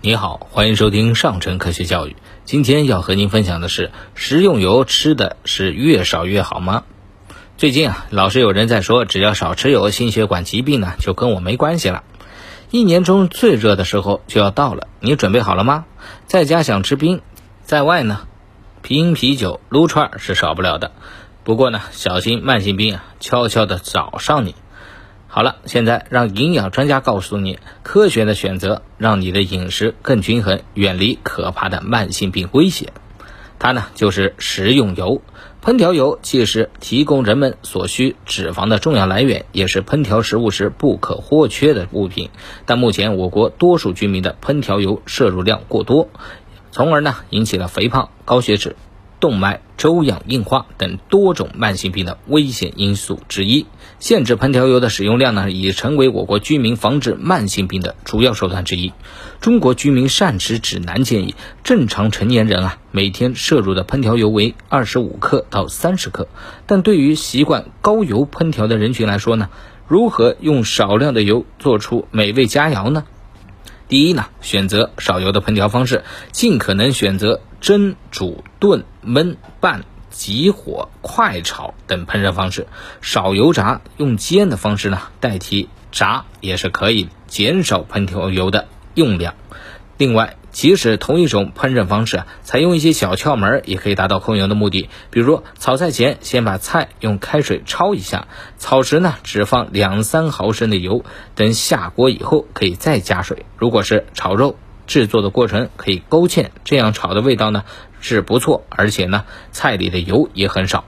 你好，欢迎收听上城科学教育。今天要和您分享的是，食用油吃的是越少越好吗？最近啊，老是有人在说，只要少吃油，心血管疾病呢就跟我没关系了。一年中最热的时候就要到了，你准备好了吗？在家想吃冰，在外呢，冰啤酒、撸串是少不了的。不过呢，小心慢性病啊，悄悄的找上你。好了，现在让营养专家告诉你科学的选择，让你的饮食更均衡，远离可怕的慢性病威胁。它呢就是食用油。烹调油既是提供人们所需脂肪的重要来源，也是烹调食物时不可或缺的物品。但目前我国多数居民的烹调油摄入量过多，从而呢引起了肥胖、高血脂。动脉粥样硬化等多种慢性病的危险因素之一，限制烹调油的使用量呢，已成为我国居民防治慢性病的主要手段之一。中国居民膳食指南建议，正常成年人啊，每天摄入的烹调油为二十五克到三十克。但对于习惯高油烹调的人群来说呢，如何用少量的油做出美味佳肴呢？第一呢，选择少油的烹调方式，尽可能选择蒸、煮、炖、焖、拌、急火、快炒等烹饪方式，少油炸，用煎的方式呢代替炸也是可以减少烹调油的用量。另外，即使同一种烹饪方式，采用一些小窍门，也可以达到控油的目的。比如，炒菜前先把菜用开水焯一下，炒时呢只放两三毫升的油，等下锅以后可以再加水。如果是炒肉，制作的过程可以勾芡，这样炒的味道呢是不错，而且呢菜里的油也很少。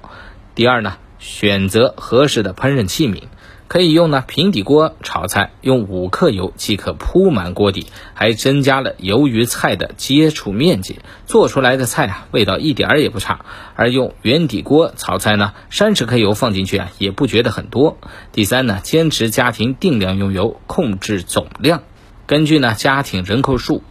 第二呢，选择合适的烹饪器皿。可以用呢平底锅炒菜，用五克油即可铺满锅底，还增加了油与菜的接触面积，做出来的菜啊味道一点儿也不差。而用圆底锅炒菜呢，三十克油放进去啊也不觉得很多。第三呢，坚持家庭定量用油，控制总量，根据呢家庭人口数。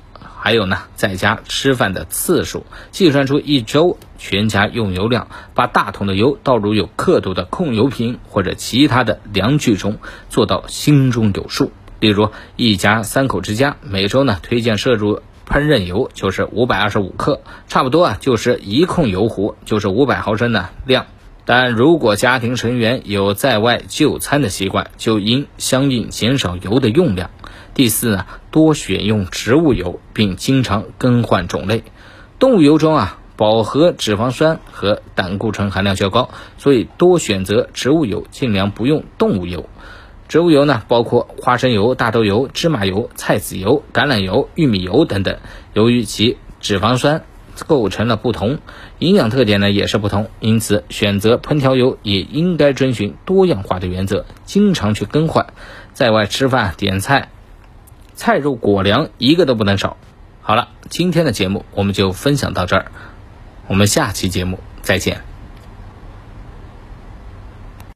还有呢，在家吃饭的次数，计算出一周全家用油量，把大桶的油倒入有刻度的控油瓶或者其他的量具中，做到心中有数。例如，一家三口之家，每周呢推荐摄入烹饪油就是五百二十五克，差不多啊就是一控油壶就是五百毫升的量。但如果家庭成员有在外就餐的习惯，就应相应减少油的用量。第四呢，多选用植物油，并经常更换种类。动物油中啊，饱和脂肪酸和胆固醇含量较高，所以多选择植物油，尽量不用动物油。植物油呢，包括花生油、大豆油、芝麻油、菜籽油、橄榄油、玉米油等等。由于其脂肪酸构成了不同，营养特点呢也是不同，因此选择烹调油也应该遵循多样化的原则，经常去更换。在外吃饭点菜。菜肉果粮一个都不能少。好了，今天的节目我们就分享到这儿，我们下期节目再见。